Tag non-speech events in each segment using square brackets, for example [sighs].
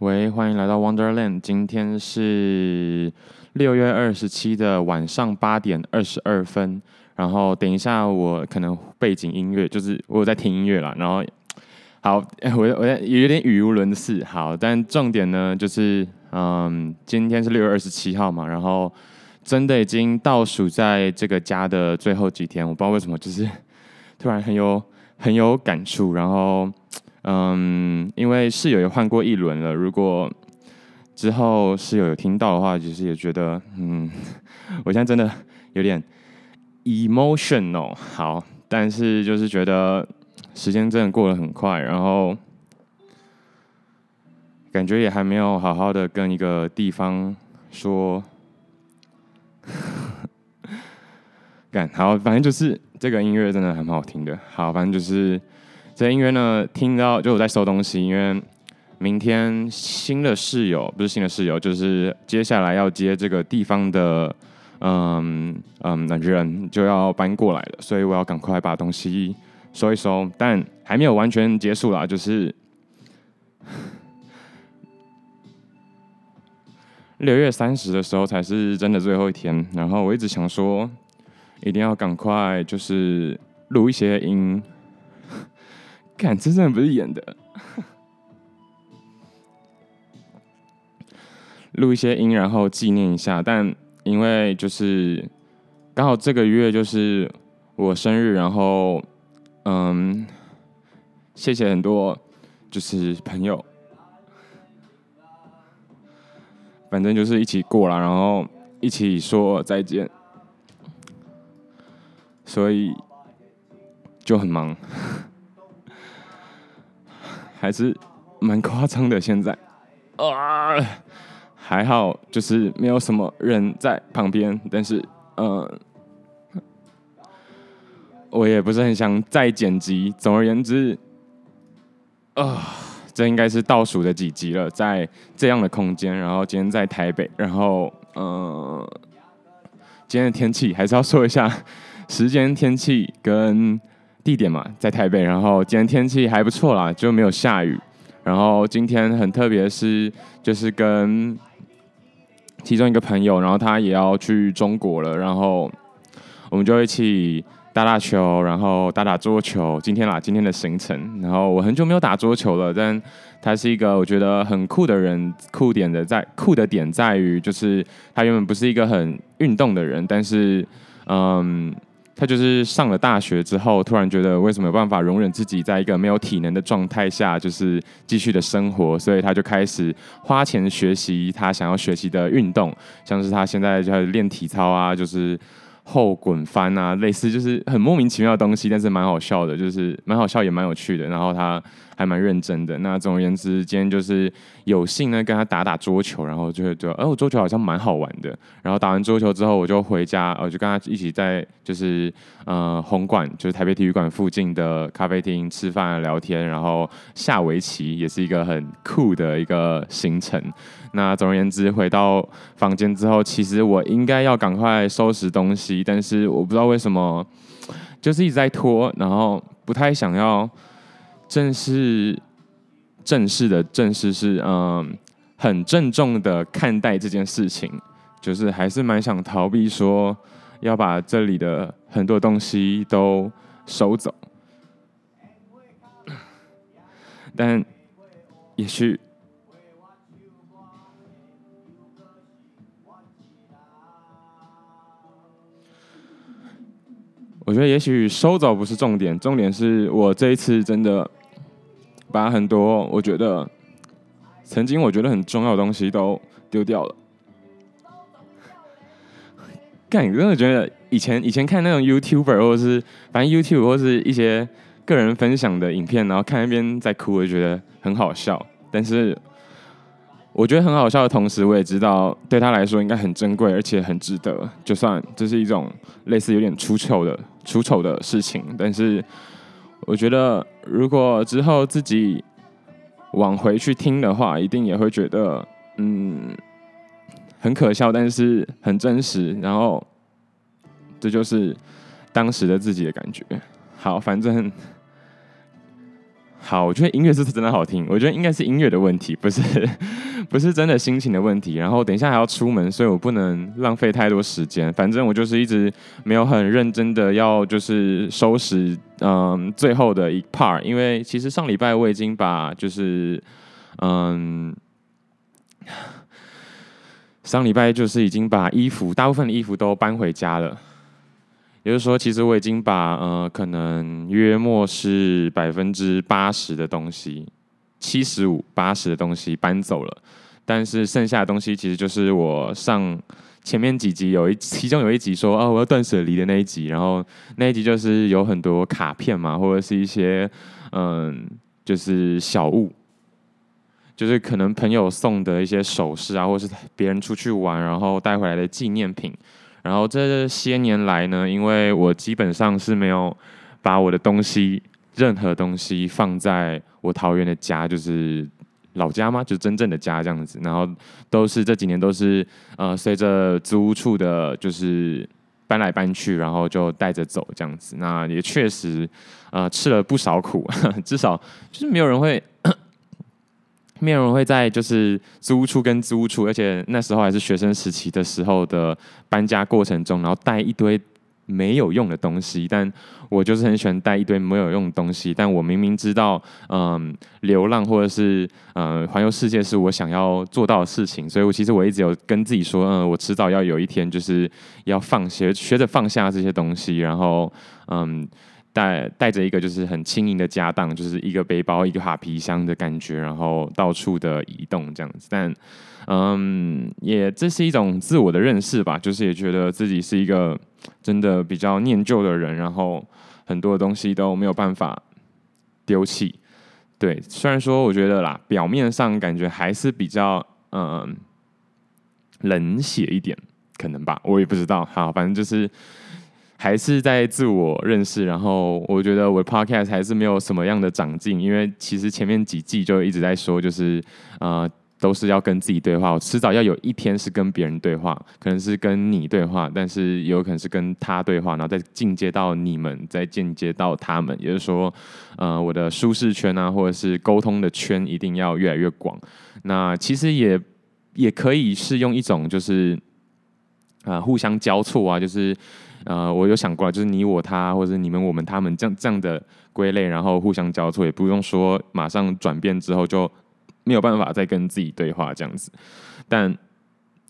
喂，欢迎来到 Wonderland。今天是六月二十七的晚上八点二十二分。然后等一下，我可能背景音乐就是我有在听音乐啦。然后好，[laughs] 我我有点语无伦次。好，但重点呢就是，嗯，今天是六月二十七号嘛。然后真的已经倒数在这个家的最后几天，我不知道为什么，就是突然很有很有感触。然后。嗯，因为室友也换过一轮了。如果之后室友有听到的话，其实也觉得，嗯，我现在真的有点 emotional。好，但是就是觉得时间真的过得很快，然后感觉也还没有好好的跟一个地方说，干好，反正就是这个音乐真的很好听的。好，反正就是。这音乐呢，听到就我在收东西，因为明天新的室友不是新的室友，就是接下来要接这个地方的嗯嗯人就要搬过来了，所以我要赶快把东西收一收，但还没有完全结束啦，就是六月三十的时候才是真的最后一天，然后我一直想说一定要赶快就是录一些音。看，这真的不是演的，[laughs] 录一些音，然后纪念一下。但因为就是刚好这个月就是我生日，然后嗯，谢谢很多就是朋友，反正就是一起过了，然后一起说再见，所以就很忙。还是蛮夸张的，现在啊，还好，就是没有什么人在旁边，但是，嗯，我也不是很想再剪辑。总而言之，啊，这应该是倒数的几集了，在这样的空间，然后今天在台北，然后，嗯，今天的天气还是要说一下，时间、天气跟。地点嘛，在台北，然后今天天气还不错啦，就没有下雨。然后今天很特别是，就是跟其中一个朋友，然后他也要去中国了，然后我们就一起打打球，然后打打桌球。今天啦，今天的行程。然后我很久没有打桌球了，但他是一个我觉得很酷的人，酷点的在酷的点在于，就是他原本不是一个很运动的人，但是嗯。他就是上了大学之后，突然觉得为什么有办法容忍自己在一个没有体能的状态下，就是继续的生活，所以他就开始花钱学习他想要学习的运动，像是他现在就在练体操啊，就是。后滚翻啊，类似就是很莫名其妙的东西，但是蛮好笑的，就是蛮好笑也蛮有趣的。然后他还蛮认真的。那总而言之，今天就是有幸呢跟他打打桌球，然后就会觉得，哎，我，桌球好像蛮好玩的。然后打完桌球之后，我就回家，我就跟他一起在就是呃红馆，就是台北体育馆附近的咖啡厅吃饭聊天，然后下围棋，也是一个很酷的一个行程。那总而言之，回到房间之后，其实我应该要赶快收拾东西，但是我不知道为什么，就是一直在拖，然后不太想要正式、正式的、正式是嗯，很郑重的看待这件事情，就是还是蛮想逃避说要把这里的很多东西都收走，[coughs] 但也许。我觉得也许收走不是重点，重点是我这一次真的把很多我觉得曾经我觉得很重要的东西都丢掉了。干，你真的觉得以前以前看那种 YouTuber 或者是反正 YouTube 或是一些个人分享的影片，然后看一边在哭，我就觉得很好笑，但是。我觉得很好笑的同时，我也知道对他来说应该很珍贵，而且很值得。就算这是一种类似有点出丑的出丑的事情，但是我觉得如果之后自己往回去听的话，一定也会觉得嗯很可笑，但是很真实。然后这就是当时的自己的感觉。好，反正好，我觉得音乐是真的好听。我觉得应该是音乐的问题，不是 [laughs] 不是真的心情的问题。然后等一下还要出门，所以我不能浪费太多时间。反正我就是一直没有很认真的要就是收拾嗯最后的一 part，因为其实上礼拜我已经把就是嗯 [sighs] 上礼拜就是已经把衣服大部分的衣服都搬回家了。也就是说，其实我已经把呃，可能约莫是百分之八十的东西，七十五、八十的东西搬走了，但是剩下的东西其实就是我上前面几集有一，其中有一集说哦，我要断舍离的那一集，然后那一集就是有很多卡片嘛，或者是一些嗯，就是小物，就是可能朋友送的一些首饰啊，或者是别人出去玩然后带回来的纪念品。然后这些年来呢，因为我基本上是没有把我的东西，任何东西放在我桃园的家，就是老家嘛，就是真正的家这样子。然后都是这几年都是呃，随着租屋处的，就是搬来搬去，然后就带着走这样子。那也确实呃吃了不少苦，至少就是没有人会。面容会在就是租屋处跟租屋处，而且那时候还是学生时期的时候的搬家过程中，然后带一堆没有用的东西。但我就是很喜欢带一堆没有用的东西。但我明明知道，嗯，流浪或者是嗯环游世界是我想要做到的事情，所以我其实我一直有跟自己说，嗯，我迟早要有一天就是要放学学着放下这些东西，然后嗯。带带着一个就是很轻盈的家当，就是一个背包、一个哈皮箱的感觉，然后到处的移动这样子。但嗯，也这是一种自我的认识吧，就是也觉得自己是一个真的比较念旧的人，然后很多东西都没有办法丢弃。对，虽然说我觉得啦，表面上感觉还是比较嗯冷血一点，可能吧，我也不知道。好，反正就是。还是在自我认识，然后我觉得我的 podcast 还是没有什么样的长进，因为其实前面几季就一直在说，就是呃都是要跟自己对话，我迟早要有一天是跟别人对话，可能是跟你对话，但是也有可能是跟他对话，然后再进阶到你们，再进阶到他们，也就是说，呃我的舒适圈啊，或者是沟通的圈一定要越来越广。那其实也也可以是用一种就是啊、互相交错啊，就是。呃，我有想过，就是你我他，或者是你们我们他们这样这样的归类，然后互相交错，也不用说马上转变之后就没有办法再跟自己对话这样子。但，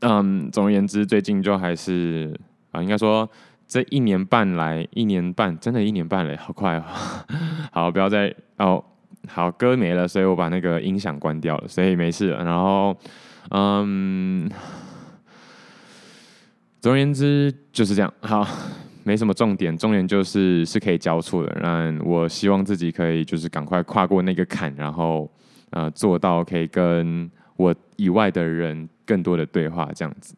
嗯，总而言之，最近就还是啊、应该说这一年半来，一年半，真的一年半了，好快哦。[laughs] 好，不要再哦，好，歌没了，所以我把那个音响关掉了，所以没事了。然后，嗯。总而言之就是这样，好，没什么重点，重点就是是可以交错的。那我希望自己可以就是赶快跨过那个坎，然后呃做到可以跟我以外的人更多的对话，这样子。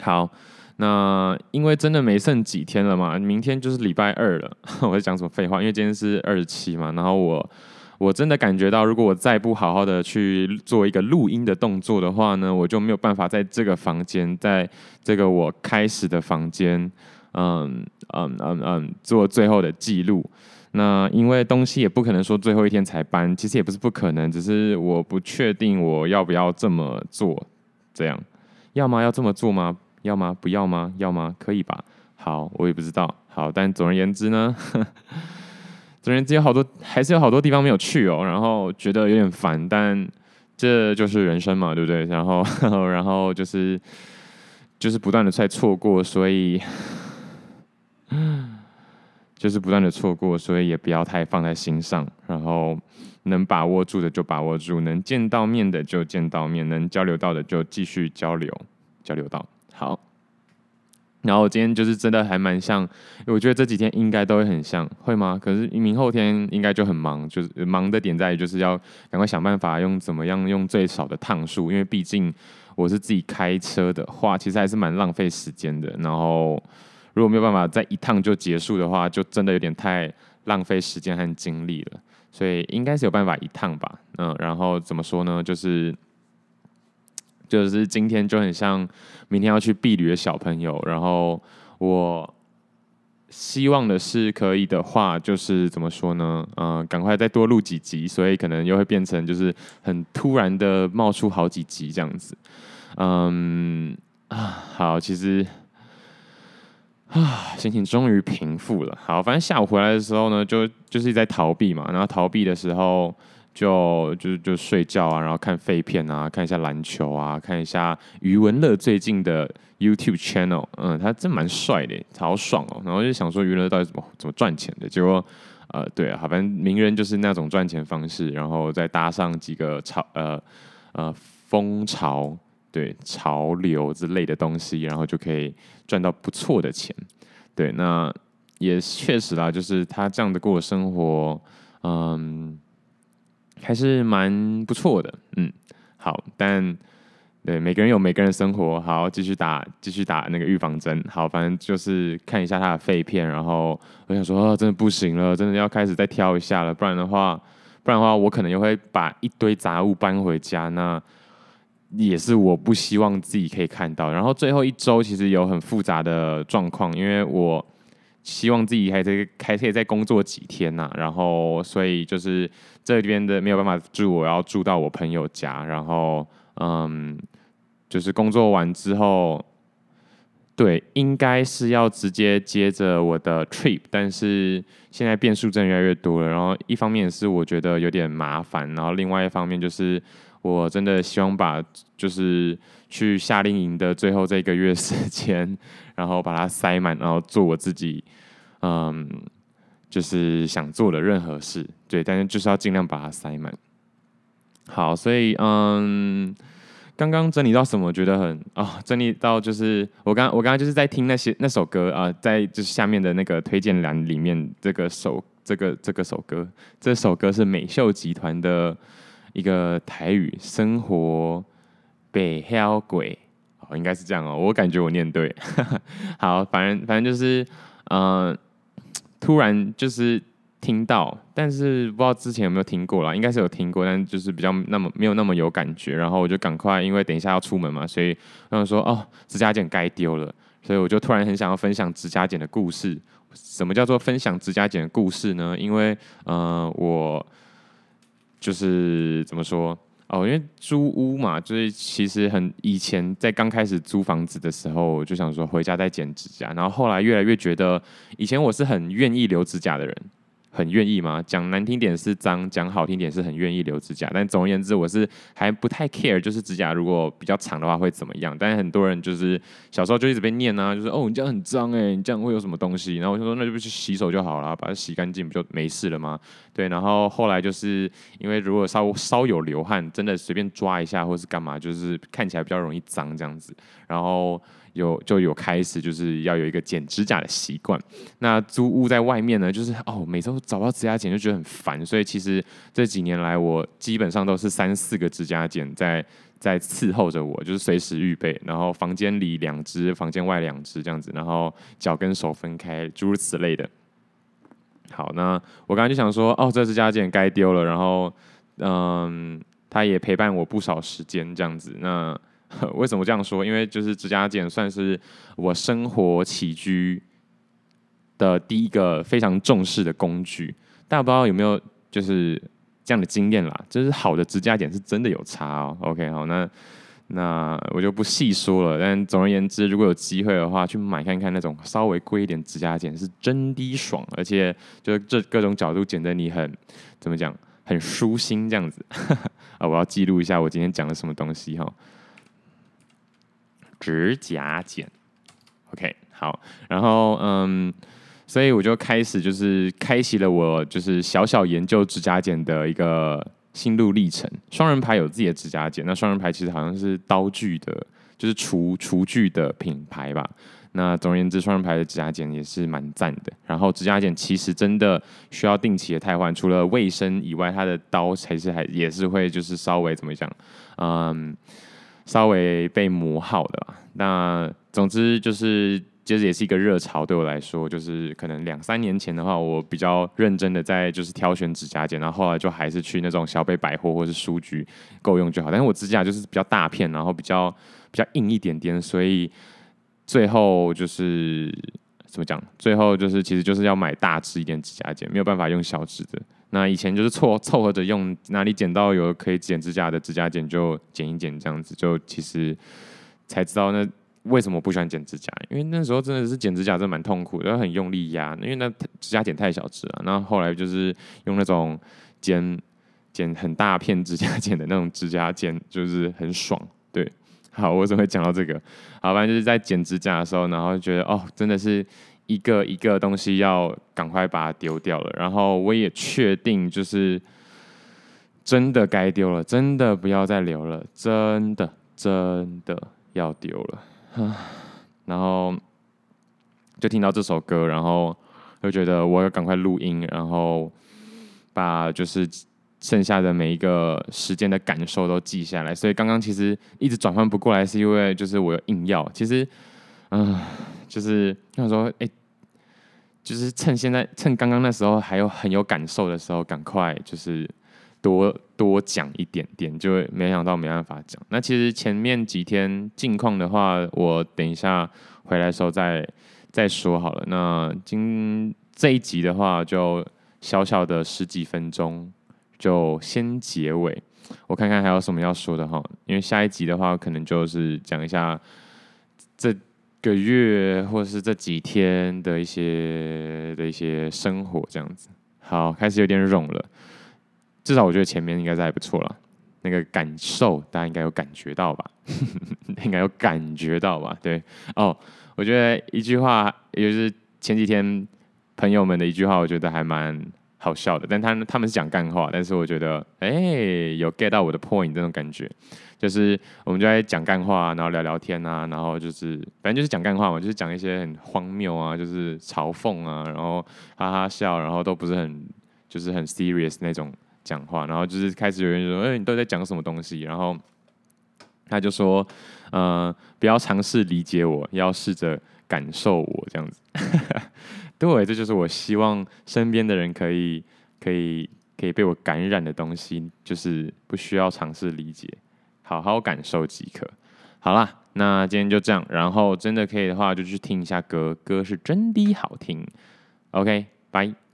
好，那因为真的没剩几天了嘛，明天就是礼拜二了。[laughs] 我在讲什么废话？因为今天是二十七嘛，然后我。我真的感觉到，如果我再不好好的去做一个录音的动作的话呢，我就没有办法在这个房间，在这个我开始的房间，嗯嗯嗯嗯，做最后的记录。那因为东西也不可能说最后一天才搬，其实也不是不可能，只是我不确定我要不要这么做。这样，要吗？要这么做吗？要吗？不要吗？要吗？可以吧？好，我也不知道。好，但总而言之呢。总之，有好多还是有好多地方没有去哦，然后觉得有点烦，但这就是人生嘛，对不对？然后，[laughs] 然后就是就是不断的在错过，所以 [sighs] 就是不断的错过，所以也不要太放在心上。然后能把握住的就把握住，能见到面的就见到面，能交流到的就继续交流，交流到好。然后我今天就是真的还蛮像，我觉得这几天应该都会很像，会吗？可是明后天应该就很忙，就是忙的点在于就是要赶快想办法用怎么样用最少的趟数，因为毕竟我是自己开车的话，其实还是蛮浪费时间的。然后如果没有办法在一趟就结束的话，就真的有点太浪费时间和精力了。所以应该是有办法一趟吧，嗯，然后怎么说呢？就是。就是今天就很像明天要去避旅的小朋友，然后我希望的是可以的话，就是怎么说呢？嗯、呃，赶快再多录几集，所以可能又会变成就是很突然的冒出好几集这样子。嗯啊，好，其实啊，心情终于平复了。好，反正下午回来的时候呢，就就是在逃避嘛，然后逃避的时候。就就就睡觉啊，然后看废片啊，看一下篮球啊，看一下余文乐最近的 YouTube channel，嗯，他真蛮帅的，好爽哦。然后就想说余文乐到底怎么怎么赚钱的？结果呃，对啊，好，反正名人就是那种赚钱方式，然后再搭上几个潮呃呃风潮，对潮流之类的东西，然后就可以赚到不错的钱。对，那也确实啦，就是他这样的过生活，嗯。还是蛮不错的，嗯，好，但对每个人有每个人的生活，好，继续打，继续打那个预防针，好，反正就是看一下他的肺片，然后我想说，哦，真的不行了，真的要开始再挑一下了，不然的话，不然的话，我可能又会把一堆杂物搬回家，那也是我不希望自己可以看到。然后最后一周其实有很复杂的状况，因为我。希望自己还可以还可以再工作几天呐、然后所以就是这边的没有办法住，我要住到我朋友家，然后嗯，就是工作完之后，对，应该是要直接接着我的 trip，但是现在变数真的越来越多了，然后一方面是我觉得有点麻烦，然后另外一方面就是我真的希望把就是去夏令营的最后这一个月时间。[laughs] 然后把它塞满，然后做我自己，嗯，就是想做的任何事，对，但是就是要尽量把它塞满。好，所以嗯，刚刚整理到什么？觉得很啊、哦，整理到就是我刚我刚刚就是在听那些那首歌啊、在就是下面的那个推荐栏里面，这个首这个这个首歌，这首歌是美秀集团的一个台语生活北漂鬼。哦应该是这样哦，我感觉我念对。[laughs] 好，反正反正就是，嗯、突然就是听到，但是不知道之前有没有听过啦，应该是有听过，但就是比较那么没有那么有感觉。然后我就赶快，因为等一下要出门嘛，所以然后说哦，指甲剪该丢了，所以我就突然很想要分享指甲剪的故事。什么叫做分享指甲剪的故事呢？因为呃，我就是怎么说？哦，因为租屋嘛，就是其实很以前在刚开始租房子的时候，就想说回家再剪指甲，然后后来越来越觉得，以前我是很愿意留指甲的人。很愿意吗？讲难听点是脏，讲好听点是很愿意留指甲。但总而言之，我是还不太 care，就是指甲如果比较长的话会怎么样。但很多人就是小时候就一直被念啊，就是哦你这样很脏哎，你这样会有什么东西？然后我就说那就不去洗手就好了，把它洗干净不就没事了吗？对。然后后来就是因为如果稍稍有流汗，真的随便抓一下或是干嘛，就是看起来比较容易脏这样子。然后。有就有开始就是要有一个剪指甲的习惯。那租屋在外面呢，就是哦，每周找不到指甲剪就觉得很烦。所以其实这几年来，我基本上都是三四个指甲剪在在伺候着我，就是随时预备。然后房间里两只，房间外两只这样子。然后脚跟手分开，诸如此类的。好，那我刚才就想说，哦，这指甲剪该丢了。然后嗯，他也陪伴我不少时间这样子。那 [laughs] 为什么这样说？因为就是指甲剪算是我生活起居的第一个非常重视的工具。大家不知道有没有就是这样的经验啦？就是好的指甲剪是真的有差哦。OK，好，那那我就不细说了。但总而言之，如果有机会的话，去买看看那种稍微贵一点指甲剪是真的爽，而且就是这各种角度剪得你很怎么讲，很舒心这样子。[laughs] 啊，我要记录一下我今天讲了什么东西哈。指甲剪，OK，好，然后嗯，所以我就开始就是开启了我就是小小研究指甲剪的一个心路历程。双人牌有自己的指甲剪，那双人牌其实好像是刀具的，就是厨厨具的品牌吧。那总而言之，双人牌的指甲剪也是蛮赞的。然后指甲剪其实真的需要定期的汰换，除了卫生以外，它的刀其实还也是会就是稍微怎么讲，嗯。稍微被磨耗的吧，那总之就是，其实也是一个热潮。对我来说，就是可能两三年前的话，我比较认真的在就是挑选指甲剪，然后后来就还是去那种小北百货或是书局够用就好。但是我指甲就是比较大片，然后比较比较硬一点点，所以最后就是怎么讲？最后就是其实就是要买大支一点指甲剪，没有办法用小支的。那以前就是凑凑合着用哪里剪到有可以剪指甲的指甲剪就剪一剪这样子，就其实才知道那为什么不喜欢剪指甲，因为那时候真的是剪指甲真的蛮痛苦的，很用力压，因为那指甲剪太小只了。然后后来就是用那种剪剪很大片指甲剪的那种指甲剪，就是很爽。对，好，我怎么会讲到这个？好，反正就是在剪指甲的时候，然后觉得哦，真的是。一个一个东西要赶快把它丢掉了，然后我也确定就是真的该丢了，真的不要再留了，真的真的要丢了。[sighs] 然后就听到这首歌，然后就觉得我要赶快录音，然后把就是剩下的每一个时间的感受都记下来。所以刚刚其实一直转换不过来，是因为就是我有硬要，其实。嗯，就是他说，哎、就是趁现在，趁刚刚那时候还有很有感受的时候，赶快就是多多讲一点点，就没想到没办法讲。那其实前面几天近况的话，我等一下回来的时候再再说好了。那今这一集的话，就小小的十几分钟，就先结尾。我看看还有什么要说的哈，因为下一集的话，可能就是讲一下这。个月或是这几天的一些的一些生活这样子，好，开始有点冗了。至少我觉得前面应该是还不错了，那个感受大家应该有感觉到吧？[laughs] 应该有感觉到吧？对哦，我觉得一句话，也就是前几天朋友们的一句话，我觉得还蛮好笑的。但他他们是讲干话，但是我觉得哎、有 get 到我的 point 这种感觉。就是我们就在讲干话，然后聊聊天啊，然后就是反正就是讲干话嘛，就是讲一些很荒谬啊，就是嘲讽啊，然后哈哈笑，然后都不是很就是很 serious 那种讲话，然后就是开始有人说，哎、欸，你都在讲什么东西？然后他就说，呃，不要尝试理解我，要试着感受我这样子。[laughs] 对，这就是我希望身边的人可以可以可以被我感染的东西，就是不需要尝试理解。好好感受即可。好啦，那今天就这样。然后真的可以的话，就去听一下歌，歌是真的好听。OK，拜。